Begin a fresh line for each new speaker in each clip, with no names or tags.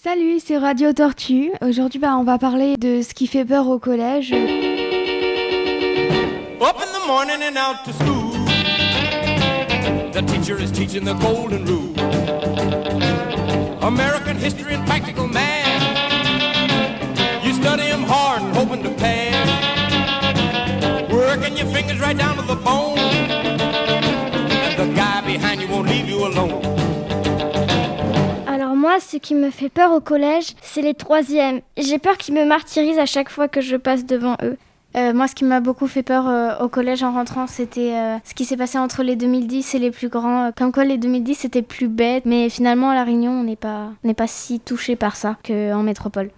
Salut, c'est Radio Tortue. Aujourd'hui, bah, on va parler de ce qui fait peur au collège.
Up in the morning and out to school. The teacher is teaching the golden rule. American history and practical math. You study 'em hard and hoping to pass. Working your fingers right down to the bone.
Moi, ce qui me fait peur au collège, c'est les troisièmes. J'ai peur qu'ils me martyrisent à chaque fois que je passe devant eux.
Euh, moi, ce qui m'a beaucoup fait peur euh, au collège en rentrant, c'était euh, ce qui s'est passé entre les 2010 et les plus grands. Euh, Comme quoi, les 2010 c'était plus bête, mais finalement, à La Réunion, on n'est pas, on n'est pas si touché par ça qu'en métropole.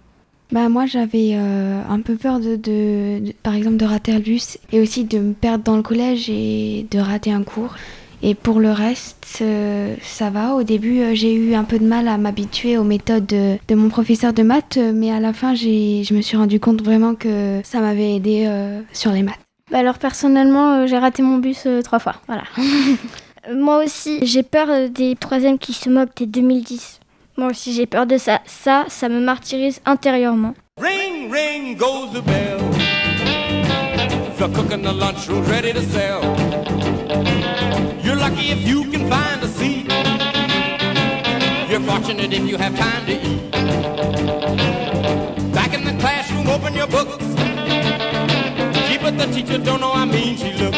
Bah moi j'avais euh, un peu peur de, de- de- par exemple de rater le bus et aussi de me perdre dans le collège et de rater un cours. Et pour le reste, euh, ça va. Au début, euh, j'ai eu un peu de mal à m'habituer aux méthodes de, de mon professeur de maths, euh, mais à la fin, j'ai, je me suis rendu compte vraiment que ça m'avait aidé euh, sur les maths.
Bah alors, personnellement, euh, j'ai raté mon bus euh, trois fois. Voilà.
Moi aussi, j'ai peur des troisièmes qui se moquent des 2010. Moi aussi, j'ai peur de ça. Ça, ça me martyrise intérieurement.
Ring, ring goes the bell. The cook in the lunchroom's ready to sell. You're lucky if you can find a seat. You're fortunate if you have time to eat. Back in the classroom, open your books. Gee, but the teacher don't know how mean she looks.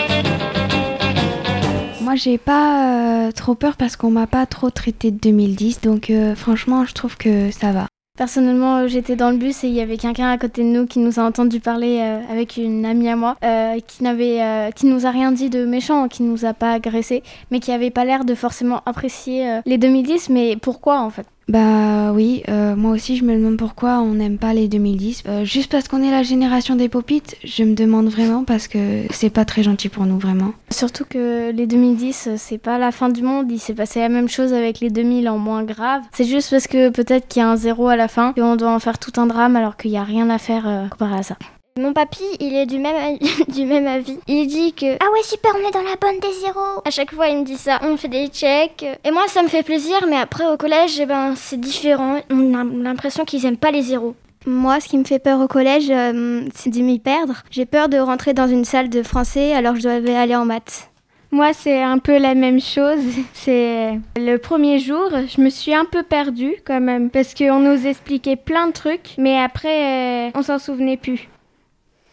Moi, j'ai pas euh, trop peur parce qu'on m'a pas trop traité de 2010, donc euh, franchement, je trouve que ça va.
Personnellement, euh, j'étais dans le bus et il y avait quelqu'un à côté de nous qui nous a entendu parler euh, avec une amie à moi, euh, qui n'avait, qui nous a rien dit de méchant, qui nous a pas agressé, mais qui avait pas l'air de forcément apprécier les 2010. Mais pourquoi en fait?
Bah oui, euh, moi aussi je me demande pourquoi on n'aime pas les 2010. Euh, juste parce qu'on est la génération des popites, je me demande vraiment parce que c'est pas très gentil pour nous vraiment.
Surtout que les 2010, euh, c'est pas la fin du monde. Il s'est passé la même chose avec les 2000 en moins grave. C'est juste parce que peut-être qu'il y a un zéro à la fin et on doit en faire tout un drame alors qu'il y a rien à faire euh, comparé à ça.
Mon papy, il est du même, avis- du même avis. Il dit que Ah ouais, super, on est dans la bonne des zéros. À chaque fois, il me dit ça. On fait des checks. Et moi, ça me fait plaisir, mais après, au collège, eh ben, c'est différent. On a l'impression qu'ils aiment pas les zéros. Moi, ce qui me fait peur au collège, euh, c'est de m'y perdre. J'ai peur de rentrer dans une salle de français alors que je devais aller en maths.
Moi, c'est un peu la même chose. C'est le premier jour, je me suis un peu perdue quand même parce qu'on nous expliquait plein de trucs, mais après, euh, on s'en souvenait plus.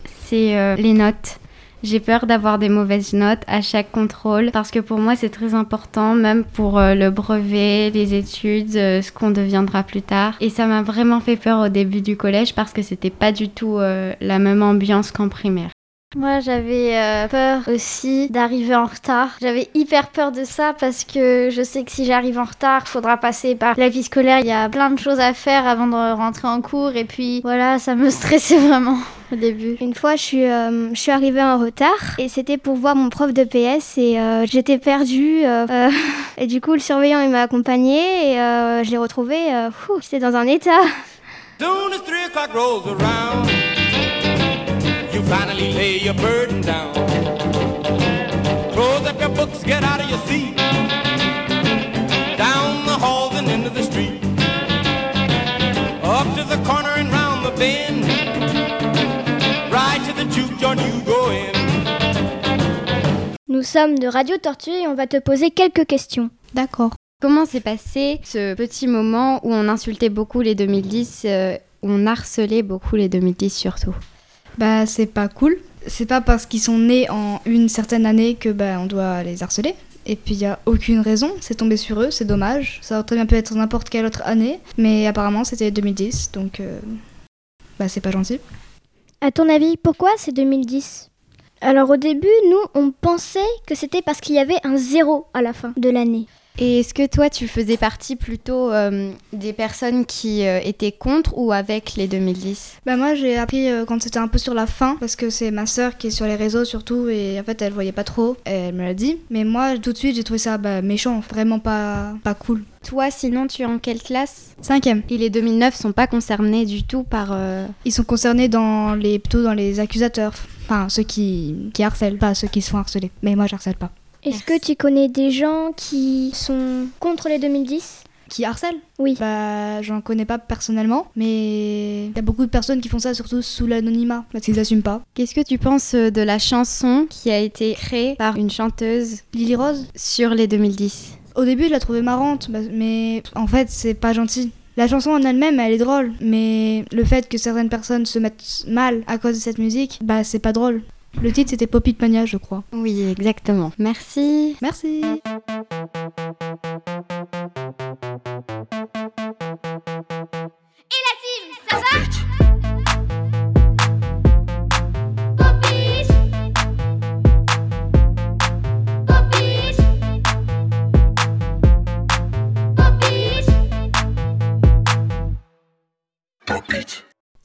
C'est euh, les notes. J'ai peur d'avoir des mauvaises notes à chaque contrôle parce que pour moi c'est très important, même pour euh, le brevet, les études, euh, ce qu'on deviendra plus tard. Et ça m'a vraiment fait peur au début du collège parce que c'était pas du tout euh, la même ambiance qu'en primaire.
Moi, j'avais euh, peur aussi d'arriver en retard. J'avais hyper peur de ça parce que je sais que si j'arrive en retard, faudra passer par la vie scolaire. Il y a plein de choses à faire avant de rentrer en cours. Et puis, voilà, ça me stressait vraiment au début. Une fois, je suis, euh, je suis arrivée en retard et c'était pour voir mon prof de PS et euh, j'étais perdue. euh, euh, et du coup, le surveillant, il m'a accompagnée et euh, je l'ai retrouvé. euh, J'étais dans un état.
Soon as three finally lay your burden down. Close up your books, get out of your seat. Down the halls and into the street. Up to the corner and round the bend. Right to the juke joint you go in.
Nous sommes de Radio Tortue et on va te poser quelques questions.
D'accord. Comment s'est passé ce petit moment où on insultait beaucoup les 2010, euh, où on harcelait beaucoup les 2010 surtout?
Bah, c'est pas cool. C'est pas parce qu'ils sont nés en une certaine année que bah, on doit les harceler. Et puis il a aucune raison, c'est tombé sur eux, c'est dommage. Ça aurait très bien pu être n'importe quelle autre année, mais apparemment c'était 2010, donc euh, bah c'est pas gentil.
À ton avis, pourquoi c'est 2010 Alors au début, nous, on pensait que c'était parce qu'il y avait un zéro à la fin de l'année.
Et est-ce que toi, tu faisais partie plutôt euh, des personnes qui euh, étaient contre ou avec les 2010
Bah moi j'ai appris euh, quand c'était un peu sur la fin, parce que c'est ma sœur qui est sur les réseaux surtout, et en fait elle voyait pas trop, elle me l'a dit. Mais moi tout de suite j'ai trouvé ça bah, méchant, vraiment pas, pas cool.
Toi, sinon, tu es en quelle classe?
Cinquième.
Et les 2009 sont pas concernés du tout par...
Ils sont concernés dans les, plutôt dans les accusateurs, enfin ceux qui, qui harcèlent, pas ceux qui se font harceler. Mais moi j'harcèle pas.
Est-ce que tu connais des gens qui sont contre les 2010
Qui harcèlent?
Oui.
Bah, j'en connais pas personnellement, mais il y a beaucoup de personnes qui font ça surtout sous l'anonymat, parce qu'ils assument pas.
Qu'est-ce que tu penses euh, de la chanson qui a été créée par une chanteuse
Lily Rose
sur les 2010
Au début, je la trouvais marrante, bah, mais en fait, c'est pas gentil. La chanson en elle-même, elle est drôle, mais le fait que certaines personnes se mettent mal à cause de cette musique, bah c'est pas drôle. Le titre c'était Poppy Mania, je crois.
Oui, exactement. Merci.
Merci.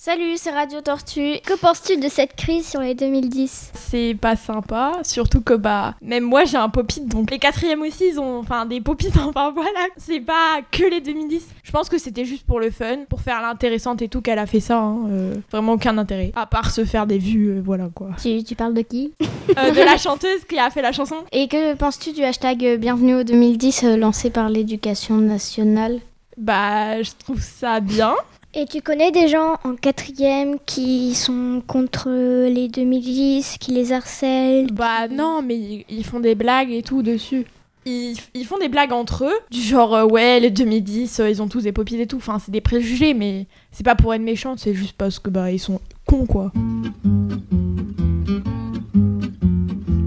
Salut, c'est Radio Tortue.
Que penses-tu de cette crise sur les 2010
C'est pas sympa, surtout que bah même moi j'ai un popit donc les quatrièmes aussi ils ont enfin des popits enfin voilà c'est pas que les 2010. Je pense que c'était juste pour le fun, pour faire l'intéressante et tout qu'elle a fait ça, hein, euh, vraiment aucun intérêt à part se faire des vues euh, voilà quoi.
Tu, tu parles de qui?
Euh, de la chanteuse qui a fait la chanson.
Et que penses-tu du hashtag Bienvenue au 2010 euh, lancé par l'éducation nationale?
Bah je trouve ça bien.
Et tu connais des gens en quatrième qui sont contre les 2010, qui les harcèlent
Bah non, mais ils, font des blagues et tout dessus. Ils, ils font des blagues entre eux, du genre euh, ouais, les 2010, euh, ils ont tous des popis et tout. Enfin, c'est des préjugés, mais c'est pas pour être méchant, c'est juste parce que bah ils sont cons quoi.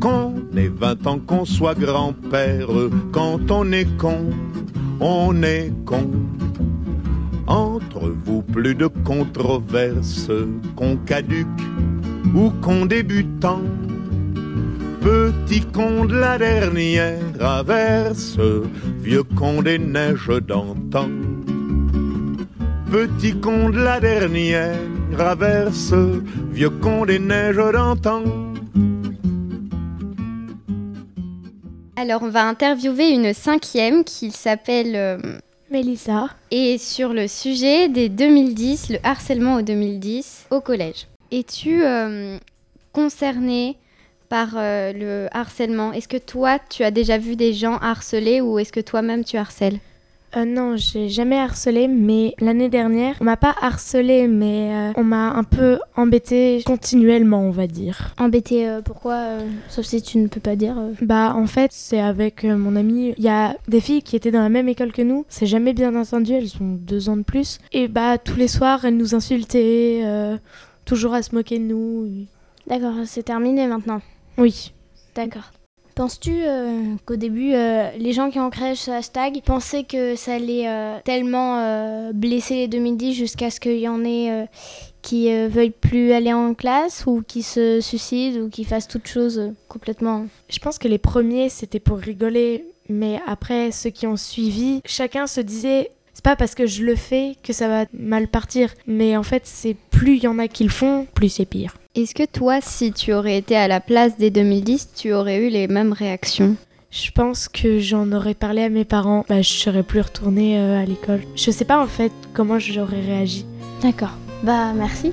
qu'on ait 20 ans, qu'on soit grand-père, quand on est con, on est con. Entre vous, plus de controverses, qu'on caduque ou qu'on débutant. Petit con de la dernière averse, vieux con des neiges d'antan. Petit con de la dernière averse, vieux con des neiges d'antan.
Alors, on va interviewer une cinquième qui s'appelle euh,
Mélissa.
et sur le sujet des 2010, le harcèlement au 2010 au collège. Es-tu euh, concernée par euh, le harcèlement? Est-ce que toi, tu as déjà vu des gens harcelés ou est-ce que toi-même tu harcèles?
Euh, non, j'ai jamais harcelé, mais l'année dernière, on m'a pas harcelé, mais euh, on m'a un peu embêté continuellement, on va dire.
Embêté, euh, pourquoi euh, Sauf si tu ne peux pas dire.
Bah, en fait, c'est avec mon ami. Il y a des filles qui étaient dans la même école que nous. C'est jamais bien entendu, elles ont deux ans de plus. Et bah, tous les soirs, elles nous insultaient, toujours à se moquer de nous.
D'accord, c'est terminé maintenant.
Oui.
D'accord. Penses-tu euh, qu'au début, euh, les gens qui ont créé ce hashtag pensaient que ça allait euh, tellement blesser les 2010 jusqu'à ce qu'il y en ait qui veuillent plus aller en classe ou qui se suicident ou qui fassent toute chose complètement?
Je pense que les premiers, c'était pour rigoler, mais après, ceux qui ont suivi, chacun se disait. C'est pas parce que je le fais que ça va mal partir, mais en fait, c'est plus il y en a qui le font, plus c'est pire.
Est-ce que toi, si tu aurais été à la place des 2010, tu aurais eu les mêmes réactions?
Je pense que j'en aurais parlé à mes parents. Bah, je serais plus retournée euh, à l'école. Je sais pas en fait comment j'aurais réagi.
D'accord. Bah merci.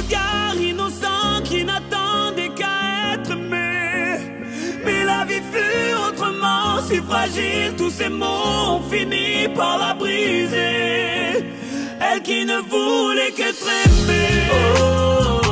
si fragile, tous ces mots ont fini par la briser. Elle qui ne voulait oh, oh,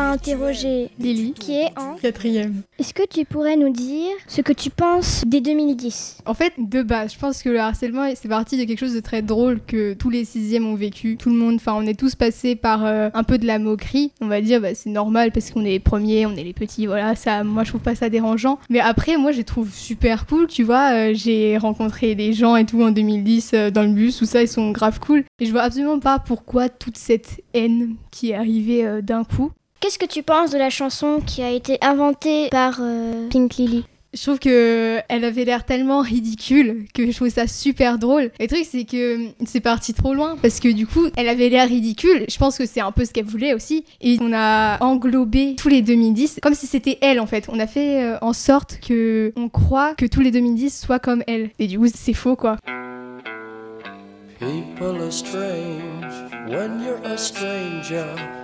interroger
Lily,
qui est en
quatrième.
Est-ce que tu pourrais nous dire ce que tu penses des 2010
En fait, de base, je pense que le harcèlement, c'est parti de quelque chose de très drôle que tous les sixièmes ont vécu. Tout le monde, enfin, on est tous passés par euh, un peu de la moquerie. On va dire, bah, c'est normal parce qu'on est les premiers, on est les petits, voilà, ça, moi je trouve pas ça dérangeant. Mais après, moi je trouve super cool, tu vois, euh, j'ai rencontré des gens et tout en 2010 euh, dans le bus, tout ça, ils sont grave cool. Et je vois absolument pas pourquoi toute cette haine qui est arrivée euh, d'un coup.
Qu'est-ce que tu penses de la chanson qui a été inventée par euh, Pink Lily?
Je trouve que elle avait l'air tellement ridicule que je trouve ça super drôle. Et le truc c'est que c'est parti trop loin parce que du coup elle avait l'air ridicule. Je pense que c'est un peu ce qu'elle voulait aussi. Et on a englobé tous les 2010 comme si c'était elle en fait. On a fait euh, en sorte que on croit que tous les 2010 soient comme elle. Et du coup c'est faux quoi.
People are strange when you're a stranger.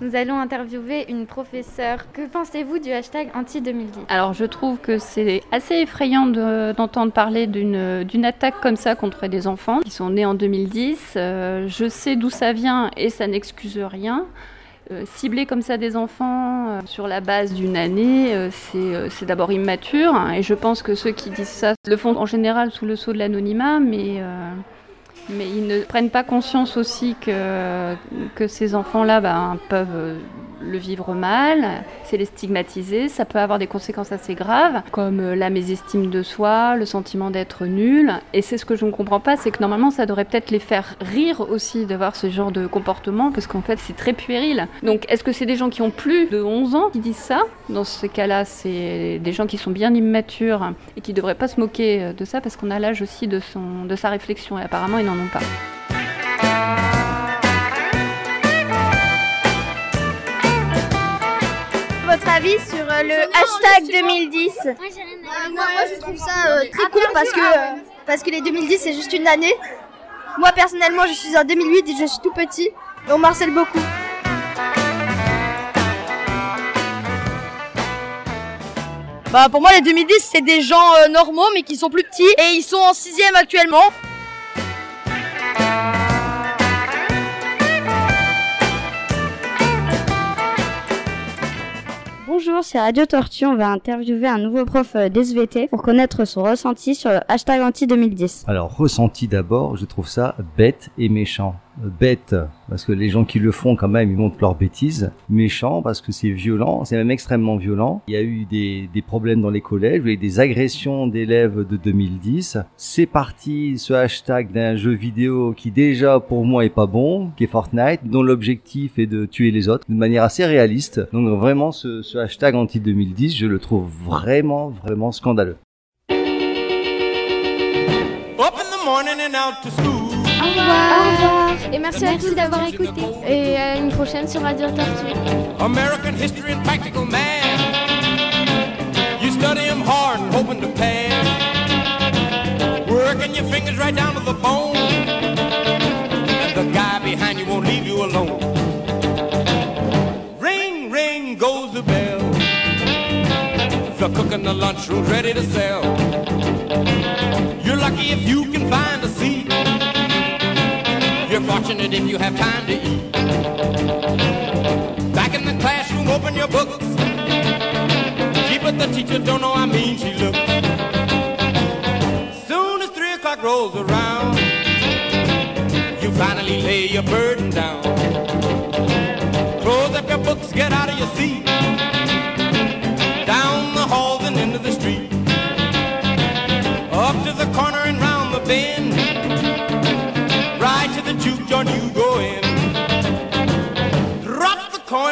Nous allons interviewer une professeure. Que pensez-vous du hashtag anti-2010
Alors je trouve que c'est assez effrayant de- d'entendre parler d'une attaque comme ça contre des enfants qui sont nés en 2010. Euh, je sais d'où ça vient et ça n'excuse rien. Euh, cibler comme ça des enfants euh, sur la base d'une année, c'est d'abord immature. hein, et je pense que ceux qui disent ça le font en général sous le sceau de l'anonymat, mais, mais ils ne prennent pas conscience aussi que, que ces enfants-là ben, peuvent le vivre mal, c'est les stigmatiser, ça peut avoir des conséquences assez graves, comme euh, la mésestime de soi, le sentiment d'être nul. Et c'est ce que je ne comprends pas, c'est que normalement ça devrait peut-être les faire rire aussi de voir ce genre de comportement, parce qu'en fait c'est très puéril. Donc est-ce que c'est des gens qui ont plus de 11 ans qui disent ça? Dans ce cas-là, c'est des gens qui sont bien immatures et qui ne devraient pas se moquer euh, de ça, parce qu'on a l'âge aussi de, son, de sa réflexion, et apparemment ils n'en ont pas.
Avis sur euh, le hashtag 2010
moi, moi, je trouve ça euh, très cool parce que, euh, parce que les 2010 c'est juste une année. Moi personnellement je suis en 2008 et je suis tout petit et on m'harcèle beaucoup.
Bah pour moi les 2010 c'est des gens euh, normaux mais qui sont plus petits et ils sont en sixième actuellement.
Bonjour, c'est Radio Tortue. On va interviewer un nouveau prof euh, d'SVT pour connaître son ressenti sur le hashtag anti-2010.
Alors, ressenti d'abord, je trouve ça bête et méchant. Euh, Bête, parce que les gens qui le font quand même, ils montrent leurs bêtises. Méchant, parce que c'est violent, c'est même extrêmement violent. Il y a eu des, des problèmes dans les collèges, il y a eu des agressions d'élèves de 2010. C'est parti, ce hashtag d'un jeu vidéo qui déjà pour moi est pas bon, qui est Fortnite, dont l'objectif est de tuer les autres de manière assez réaliste. Donc vraiment, ce, ce hashtag anti-2010, je le trouve vraiment, vraiment scandaleux.
Up in the morning and out to school.
Au revoir. Et merci, à tous d'avoir écouté. Et à une prochaine sur Radio Tortue.
American history and practical math. You study 'em hard and hoping to pass. Working your fingers right down to the bone. And the guy behind you won't leave you alone. Ring, ring goes the bell. The cook in the lunchroom's ready to sell. You're lucky if you if you have time to eat. Back in the classroom, open your books. Gee, but the teacher don't know how mean she looks. Soon as three o'clock rolls around, you finally lay your burden down. Close up your books, get out of your seat.